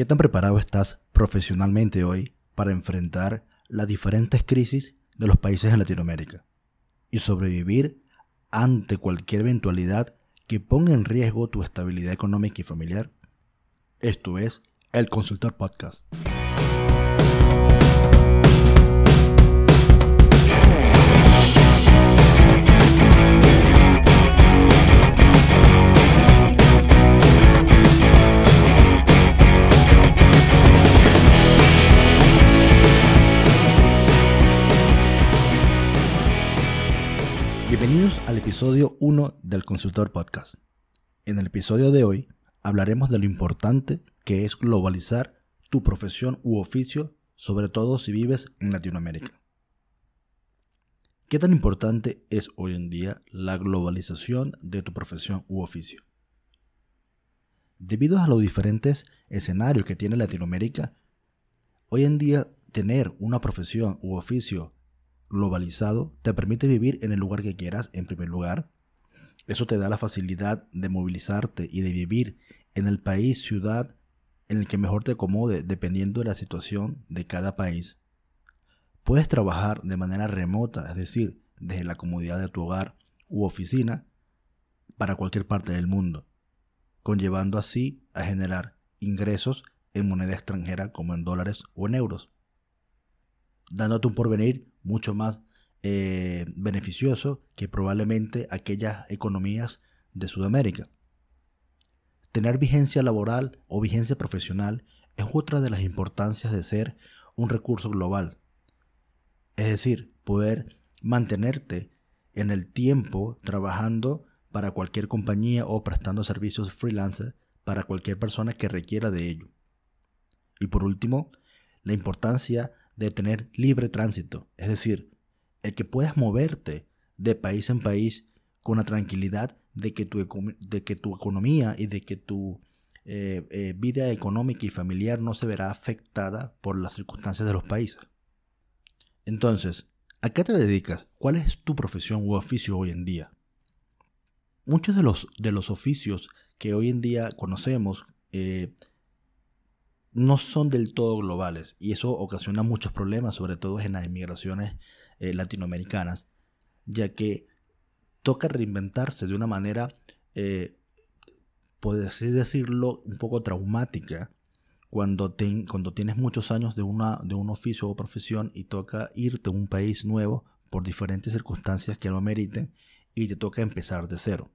¿Qué tan preparado estás profesionalmente hoy para enfrentar las diferentes crisis de los países en Latinoamérica y sobrevivir ante cualquier eventualidad que ponga en riesgo tu estabilidad económica y familiar? Esto es El Consultor Podcast. Episodio 1 del Consultor Podcast. En el episodio de hoy hablaremos de lo importante que es globalizar tu profesión u oficio, sobre todo si vives en Latinoamérica. ¿Qué tan importante es hoy en día la globalización de tu profesión u oficio? Debido a los diferentes escenarios que tiene Latinoamérica, hoy en día tener una profesión u oficio globalizado te permite vivir en el lugar que quieras, en primer lugar. Eso te da la facilidad de movilizarte y de vivir en el país, ciudad en el que mejor te acomode dependiendo de la situación de cada país. Puedes trabajar de manera remota, es decir, desde la comodidad de tu hogar u oficina, para cualquier parte del mundo, conllevando así a generar ingresos en moneda extranjera como en dólares o en euros, dándote un porvenir mucho más eh, beneficioso que probablemente aquellas economías de Sudamérica. Tener vigencia laboral o vigencia profesional es otra de las importancias de ser un recurso global. Es decir, poder mantenerte en el tiempo trabajando para cualquier compañía o prestando servicios freelance para cualquier persona que requiera de ello. Y por último, la importancia de tener libre tránsito, es decir, el que puedas moverte de país en país con la tranquilidad de que tu, de que tu economía y de que tu eh, eh, vida económica y familiar no se verá afectada por las circunstancias de los países. Entonces, ¿a qué te dedicas? ¿Cuál es tu profesión u oficio hoy en día? Muchos de los, de los oficios que hoy en día conocemos eh, no son del todo globales y eso ocasiona muchos problemas, sobre todo en las inmigraciones eh, latinoamericanas, ya que toca reinventarse de una manera, eh, así decirlo, un poco traumática cuando, cuando tienes muchos años de, una, de un oficio o profesión y toca irte a un país nuevo por diferentes circunstancias que lo ameriten y te toca empezar de cero.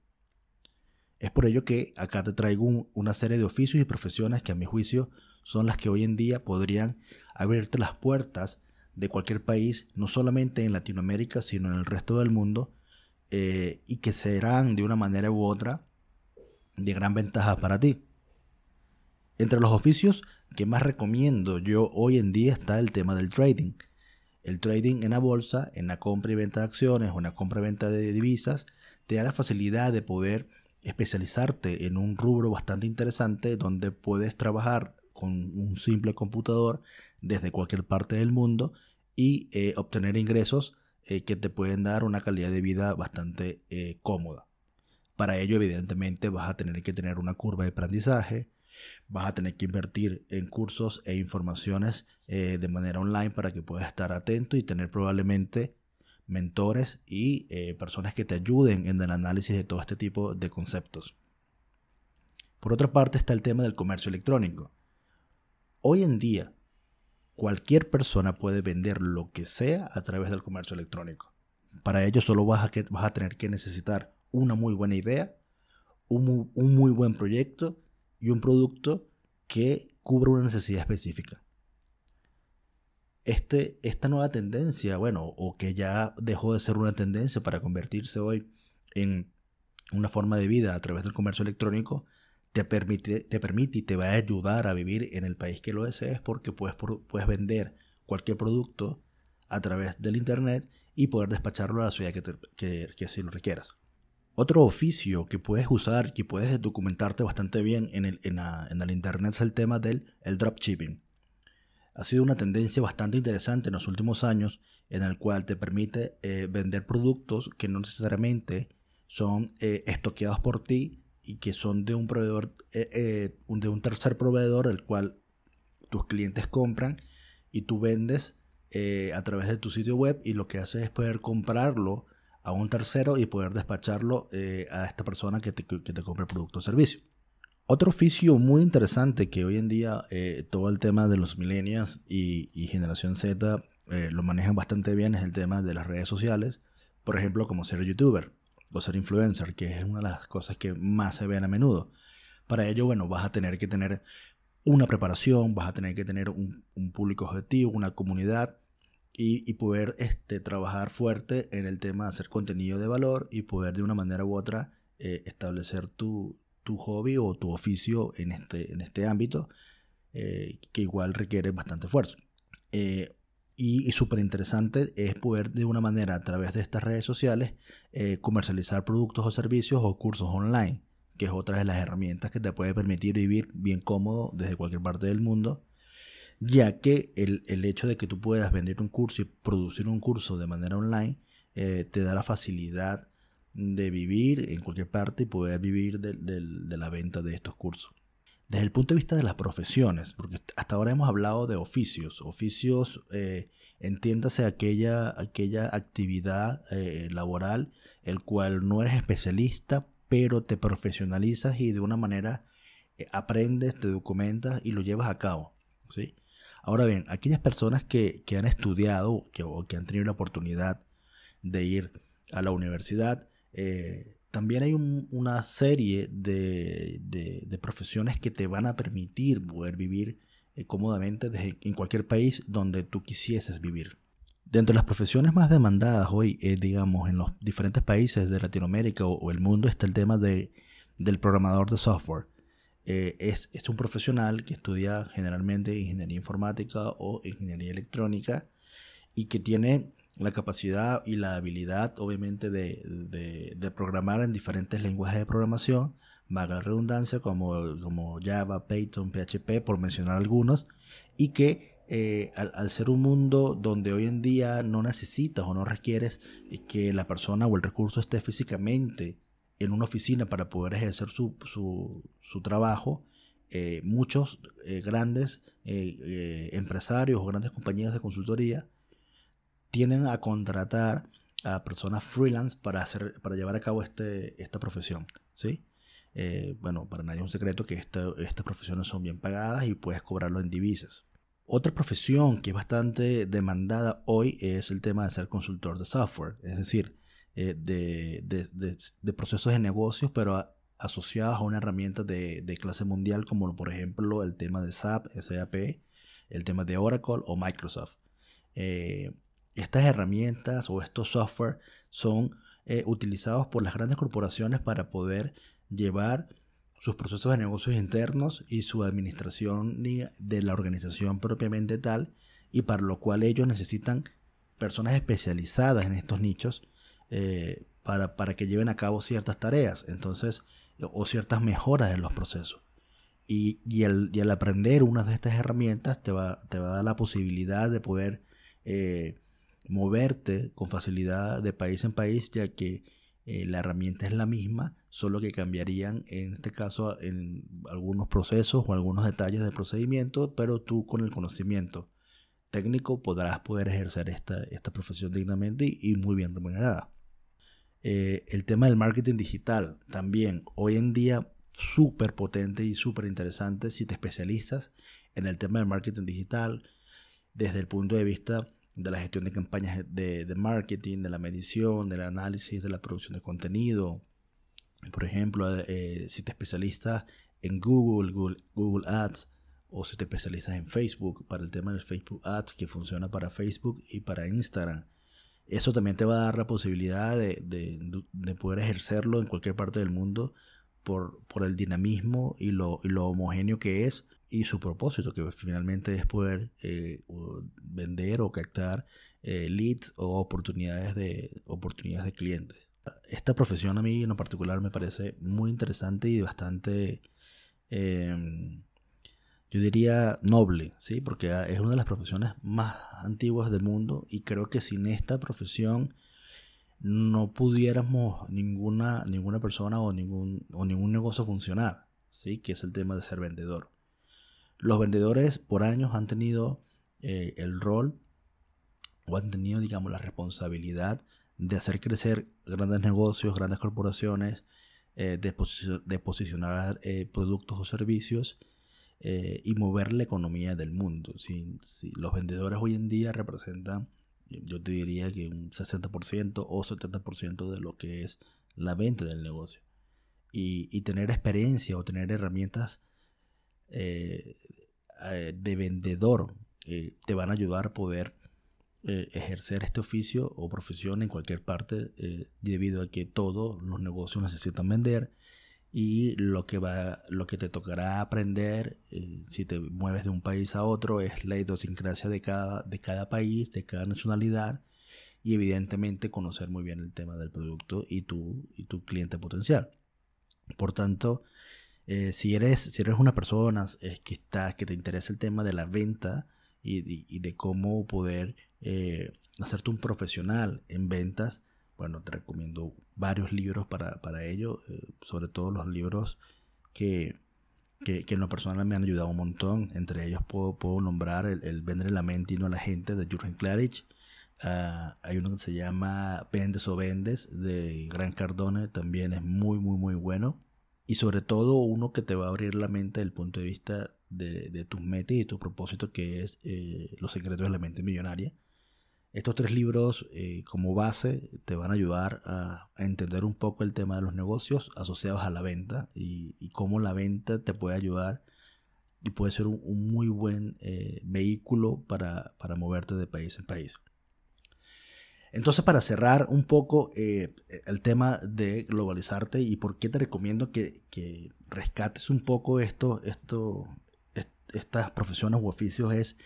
Es por ello que acá te traigo una serie de oficios y profesiones que a mi juicio son las que hoy en día podrían abrirte las puertas de cualquier país, no solamente en Latinoamérica, sino en el resto del mundo, eh, y que serán de una manera u otra de gran ventaja para ti. Entre los oficios que más recomiendo yo hoy en día está el tema del trading. El trading en la bolsa, en la compra y venta de acciones o en la compra y venta de divisas, te da la facilidad de poder especializarte en un rubro bastante interesante donde puedes trabajar con un simple computador desde cualquier parte del mundo y eh, obtener ingresos eh, que te pueden dar una calidad de vida bastante eh, cómoda. Para ello, evidentemente, vas a tener que tener una curva de aprendizaje, vas a tener que invertir en cursos e informaciones de manera online para que puedas estar atento y tener probablemente mentores y personas que te ayuden en el análisis de todo este tipo de conceptos. Por otra parte está el tema del comercio electrónico. Hoy en día, cualquier persona puede vender lo que sea a través del comercio electrónico. Para ello solo vas a, vas a tener que necesitar una muy buena idea, un, muy buen proyecto y un producto que cubra una necesidad específica. Este, esta nueva tendencia, bueno, o que ya dejó de ser una tendencia para convertirse hoy en una forma de vida a través del comercio electrónico, te permite, te permite y te va a ayudar a vivir en el país que lo desees porque puedes, puedes vender cualquier producto a través del internet y poder despacharlo a la ciudad que, que, que así lo requieras. Otro oficio que puedes usar, que puedes documentarte bastante bien en el, en en el internet es el tema del el dropshipping. Ha sido una tendencia bastante interesante en los últimos años en el cual te permite eh, vender productos que no necesariamente son eh, estoqueados por ti y que son de un proveedor, eh, de un tercer proveedor, el cual tus clientes compran y tú vendes a través de tu sitio web y lo que haces es poder comprarlo a un tercero y poder despacharlo a esta persona que te, que te compre el producto o servicio. Otro oficio muy interesante que hoy en día eh, todo el tema de los millennials y, generación Z lo manejan bastante bien es el tema de las redes sociales. Por ejemplo, como ser youtuber o ser influencer, que es una de las cosas que más se ven a menudo. Para ello, bueno, vas a tener que tener una preparación, vas a tener que tener un, público objetivo, una comunidad y, poder este, trabajar fuerte en el tema de hacer contenido de valor y poder de una manera u otra eh, establecer tu, hobby o tu oficio en este, en este ámbito eh, que igual requiere bastante esfuerzo. Eh, y, súper interesante es poder de una manera a través de estas redes sociales comercializar productos o servicios o cursos online que es otra de las herramientas que te puede permitir vivir bien cómodo desde cualquier parte del mundo, ya que el, hecho de que tú puedas vender un curso y producir un curso de manera online eh, te da la facilidad de vivir en cualquier parte y poder vivir de, la venta de estos cursos. Desde el punto de vista de las profesiones, porque hasta ahora hemos hablado de oficios, oficios, eh, entiéndase aquella, aquella actividad eh, laboral el cual no eres especialista, pero te profesionalizas y de una manera eh, aprendes, te documentas y lo llevas a cabo. ¿sí? Ahora bien, aquellas personas que, han estudiado que, o que han tenido la oportunidad de ir a la universidad, eh, también hay una serie de, profesiones que te van a permitir poder vivir eh, cómodamente en cualquier país donde tú quisieses vivir. Dentro de las profesiones más demandadas hoy, eh, digamos, en los diferentes países de Latinoamérica o, el mundo está el tema de, del programador de software. Es, es, un profesional que estudia generalmente ingeniería informática o ingeniería electrónica y que tiene la capacidad y la habilidad, obviamente, de, de, de programar en diferentes lenguajes de programación, vaga redundancia, como, como Java, Python, PHP, por mencionar algunos, y que eh, al, ser un mundo donde hoy en día no necesitas o no requieres que la persona o el recurso esté físicamente en una oficina para poder ejercer su, trabajo, eh, muchos eh, grandes empresarios o grandes compañías de consultoría tienen a contratar a personas freelance para, hacer, para llevar a cabo este, esta profesión. ¿sí? bueno, para nadie es un secreto que estas profesiones son bien pagadas y puedes cobrarlo en divisas. Otra profesión que es bastante demandada hoy es el tema de ser consultor de software, es decir, eh, de, procesos de negocios, pero asociados a una herramienta de, clase mundial como por ejemplo el tema de SAP, SAP, el tema de Oracle o Microsoft. Eh, estas herramientas o estos software son eh, utilizados por las grandes corporaciones para poder llevar sus procesos de negocios internos y su administración de la organización propiamente tal, y para lo cual ellos necesitan personas especializadas en estos nichos eh, para, para, que lleven a cabo ciertas tareas entonces o ciertas mejoras en los procesos. Y, y, el, y aprender una de estas herramientas te va, te va a dar la posibilidad de poder eh, moverte con facilidad de país en país, ya que eh, la herramienta es la misma, solo que cambiarían en este caso en algunos procesos o algunos detalles del procedimiento, pero tú con el conocimiento técnico podrás poder ejercer esta, esta profesión dignamente y, muy bien remunerada. Eh, el tema del marketing digital también hoy en día súper potente y súper interesante si te especializas en el tema del marketing digital desde el punto de vista de la gestión de campañas de, marketing, de la medición, del análisis, de la producción de contenido. Por ejemplo, eh, si te especializas en Google, Google, Ads, o si te especializas en Facebook para el tema del Facebook Ads que funciona para Facebook y para Instagram. Eso también te va a dar la posibilidad de, poder ejercerlo en cualquier parte del mundo por, por el dinamismo y lo, y lo homogéneo que es y su propósito, que finalmente es poder eh, vender o captar eh, leads o oportunidades de, oportunidades de clientes. Esta profesión a mí en lo particular me parece muy interesante y bastante, em, yo diría, noble, ¿sí? porque es una de las profesiones más antiguas del mundo y creo que sin esta profesión no pudiéramos ninguna, ninguna persona o ningún, o ningún negocio funcionar, ¿sí? que es el tema de ser vendedor. Los vendedores por años han tenido eh, el rol o han tenido, digamos, la responsabilidad de hacer crecer grandes negocios, grandes corporaciones, eh, de, posicionar eh, productos o servicios y mover la economía del mundo. Si, los vendedores hoy en día representan, yo te diría que un 60% o 70% de lo que es la venta del negocio. Y, tener experiencia o tener herramientas de vendedor te van a ayudar a poder eh, ejercer este oficio o profesión en cualquier parte eh, debido a que todos los negocios necesitan vender y lo que va lo que te tocará aprender eh, si te mueves de un país a otro es la idiosincrasia de cada de cada país de cada nacionalidad y evidentemente conocer muy bien el tema del producto y tu y tu cliente potencial. Por tanto si eres si eres una persona que está que te interesa el tema de la venta y, de cómo poder eh, hacerte un profesional en ventas, bueno, te recomiendo varios libros para, ello, eh, sobre todo los libros que, que, en lo personal me han ayudado un montón. Entre ellos puedo, puedo nombrar el, el Vender la mente y no a la gente de Jürgen Klarich. Ah, hay uno que se llama Vendes o Vendes de Gran Cardone, también es muy, muy, muy bueno. Y sobre todo uno que te va a abrir la mente desde el punto de vista de, tus metas y tus propósitos, que es eh, Los secretos de la mente millonaria. Estos tres libros eh, como base te van a ayudar a, entender un poco el tema de los negocios asociados a la venta y, cómo la venta te puede ayudar y puede ser un, muy buen eh, vehículo para, moverte de país en país. Entonces, para cerrar un poco el tema de globalizarte y por qué te recomiendo que, que rescates un poco esto, esto, estas profesiones u oficios es,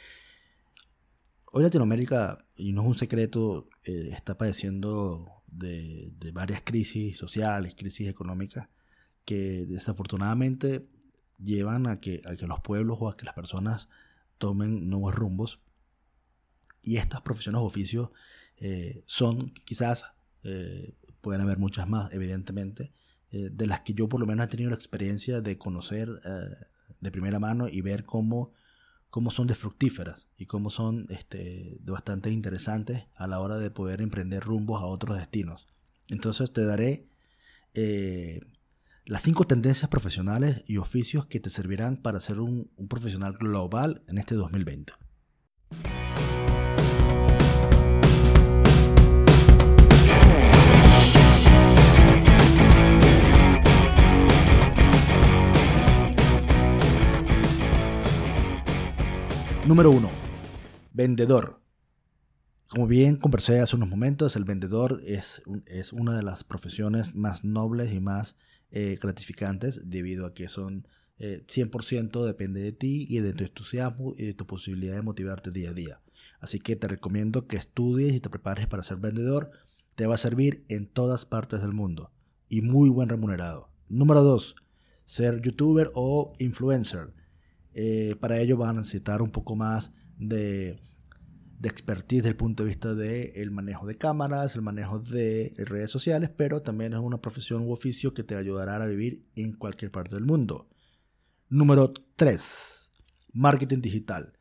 hoy Latinoamérica, y no es un secreto, eh, está padeciendo de, varias crisis sociales, crisis económicas, que desafortunadamente llevan a que, a que los pueblos o a que las personas tomen nuevos rumbos. Y estas profesiones o oficios eh, son quizás, eh, pueden haber muchas más, evidentemente, de las que yo por lo menos he tenido la experiencia de conocer de primera mano y ver cómo, cómo son de fructíferas y cómo son este, bastante interesantes a la hora de poder emprender rumbos a otros destinos. Entonces te daré eh, las cinco tendencias profesionales y oficios que te servirán para ser un, un profesional global en este 2020. Número 1. Vendedor. Como bien conversé hace unos momentos, el vendedor es, es una de las profesiones más nobles y más eh, gratificantes debido a que son 100% eh, depende de ti y de tu entusiasmo y de tu posibilidad de motivarte día a día. Así que te recomiendo que estudies y te prepares para ser vendedor. Te va a servir en todas partes del mundo y muy buen remunerado. Número 2. Ser youtuber o influencer. Eh, para ello van a necesitar un poco más de, expertise desde el punto de vista del manejo de cámaras, el manejo de redes sociales, pero también es una profesión u oficio que te ayudará a vivir en cualquier parte del mundo. Número 3. Marketing digital.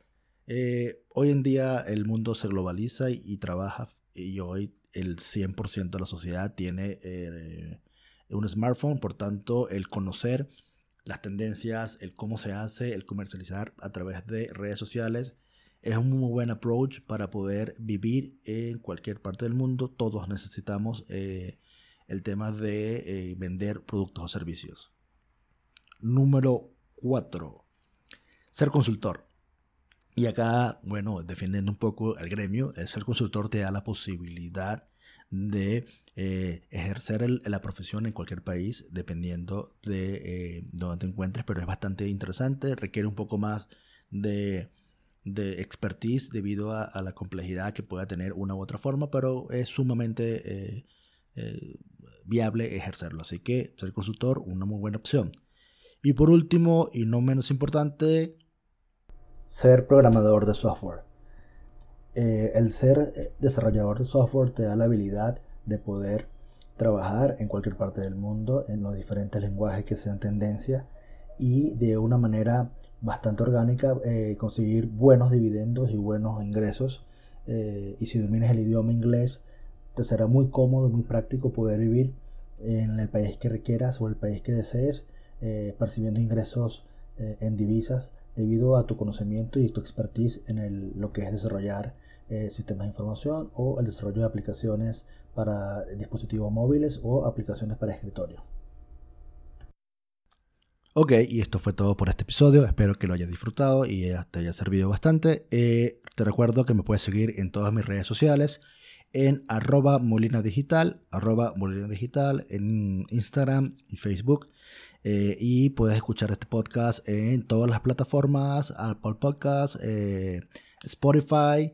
Eh, hoy en día el mundo se globaliza y, trabaja y hoy el 100% de la sociedad tiene eh, un smartphone, por tanto el conocer las tendencias, el cómo se hace, el comercializar a través de redes sociales. Es un muy buen approach para poder vivir en cualquier parte del mundo. Todos necesitamos eh, el tema de eh, vender productos o servicios. Número 4. Ser consultor. Y acá, bueno, defendiendo un poco el gremio, el ser consultor te da la posibilidad de eh, ejercer la profesión en cualquier país, dependiendo de eh, donde te encuentres, pero es bastante interesante, requiere un poco más de, expertise debido a, la complejidad que pueda tener una u otra forma, pero es sumamente eh, viable ejercerlo. Así que ser consultor, una muy buena opción. Y por último, y no menos importante, ser programador de software. Eh, el ser eh, desarrollador de software te da la habilidad de poder trabajar en cualquier parte del mundo en los diferentes lenguajes que sean tendencia y de una manera bastante orgánica eh, conseguir buenos dividendos y buenos ingresos. Y si dominas el idioma inglés, te será muy cómodo, muy práctico poder vivir en el país que requieras o el país que desees, eh, percibiendo ingresos en divisas debido a tu conocimiento y tu expertise en lo que es desarrollar sistemas de información o el desarrollo de aplicaciones para dispositivos móviles o aplicaciones para escritorio. Ok, y esto fue todo por este episodio. Espero que lo hayas disfrutado y te haya servido bastante. Eh, te recuerdo que me puedes seguir en todas mis redes sociales, en arroba molina digital, arroba molina digital, en Instagram y Facebook. Eh, y puedes escuchar este podcast en todas las plataformas, Apple Podcasts, eh, Spotify,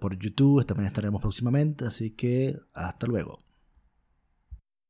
por YouTube también estaremos próximamente. Así que hasta luego.